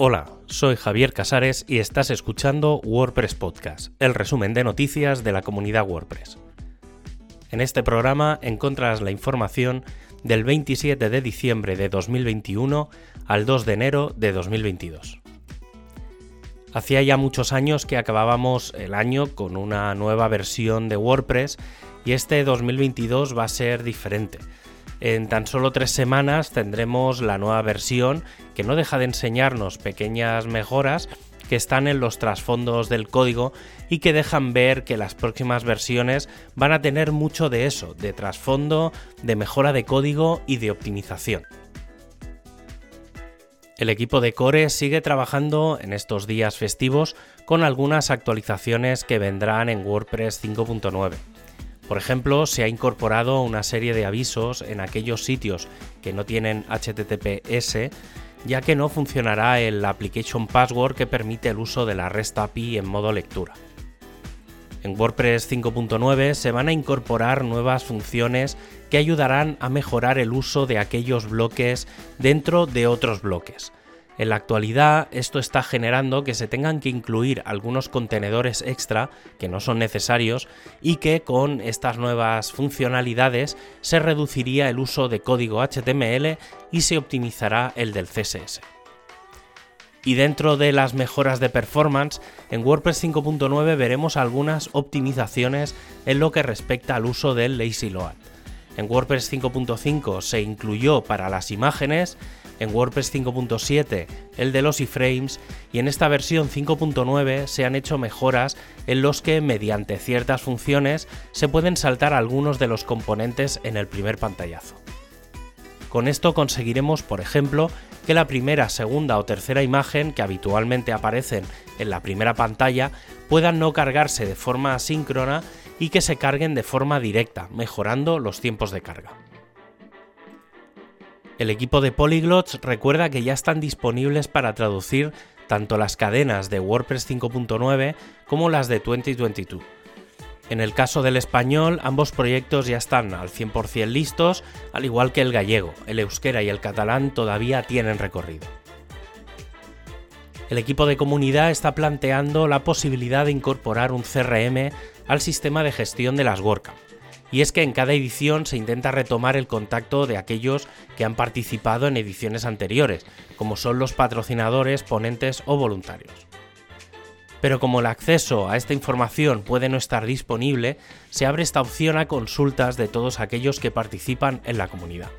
Hola, soy Javier Casares y estás escuchando WordPress Podcast, el resumen de noticias de la comunidad WordPress. En este programa encontrarás la información del 27 de diciembre de 2021 al 2 de enero de 2022. Hacía ya muchos años que acabábamos el año con una nueva versión de WordPress y este 2022 va a ser diferente. En tan solo tres semanas tendremos la nueva versión que no deja de enseñarnos pequeñas mejoras que están en los trasfondos del código y que dejan ver que las próximas versiones van a tener mucho de eso, de trasfondo, de mejora de código y de optimización. El equipo de Core sigue trabajando en estos días festivos con algunas actualizaciones que vendrán en WordPress 5.9. Por ejemplo, se ha incorporado una serie de avisos en aquellos sitios que no tienen HTTPS, ya que no funcionará el Application Password que permite el uso de la REST API en modo lectura. En WordPress 5.9 se van a incorporar nuevas funciones que ayudarán a mejorar el uso de aquellos bloques dentro de otros bloques. En la actualidad esto está generando que se tengan que incluir algunos contenedores extra que no son necesarios y que con estas nuevas funcionalidades se reduciría el uso de código HTML y se optimizará el del CSS. Y dentro de las mejoras de performance, en WordPress 5.9 veremos algunas optimizaciones en lo que respecta al uso del lazy load. En WordPress 5.5 se incluyó para las imágenes, en WordPress 5.7 el de los iframes y en esta versión 5.9 se han hecho mejoras en los que mediante ciertas funciones se pueden saltar algunos de los componentes en el primer pantallazo. Con esto conseguiremos, por ejemplo, que la primera, segunda o tercera imagen que habitualmente aparecen en la primera pantalla puedan no cargarse de forma asíncrona y que se carguen de forma directa, mejorando los tiempos de carga. El equipo de Polyglots recuerda que ya están disponibles para traducir tanto las cadenas de WordPress 5.9 como las de 2022. En el caso del español, ambos proyectos ya están al 100% listos, al igual que el gallego, el euskera y el catalán todavía tienen recorrido. El equipo de comunidad está planteando la posibilidad de incorporar un CRM al sistema de gestión de las WordCamp, y es que en cada edición se intenta retomar el contacto de aquellos que han participado en ediciones anteriores, como son los patrocinadores, ponentes o voluntarios pero como el acceso a esta información puede no estar disponible, se abre esta opción a consultas de todos aquellos que participan en la comunidad.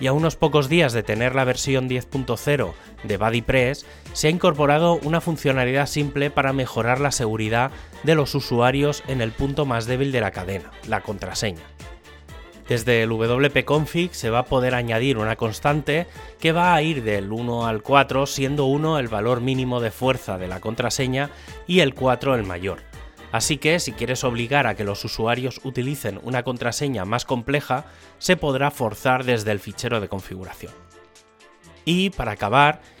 Y a unos pocos días de tener la versión 10.0 de BuddyPress, se ha incorporado una funcionalidad simple para mejorar la seguridad de los usuarios en el punto más débil de la cadena, la contraseña. Desde el wp-config se va a poder añadir una constante que va a ir del 1 al 4, siendo 1 el valor mínimo de fuerza de la contraseña y el 4 el mayor. Así que si quieres obligar a que los usuarios utilicen una contraseña más compleja, se podrá forzar desde el fichero de configuración. Y para acabar,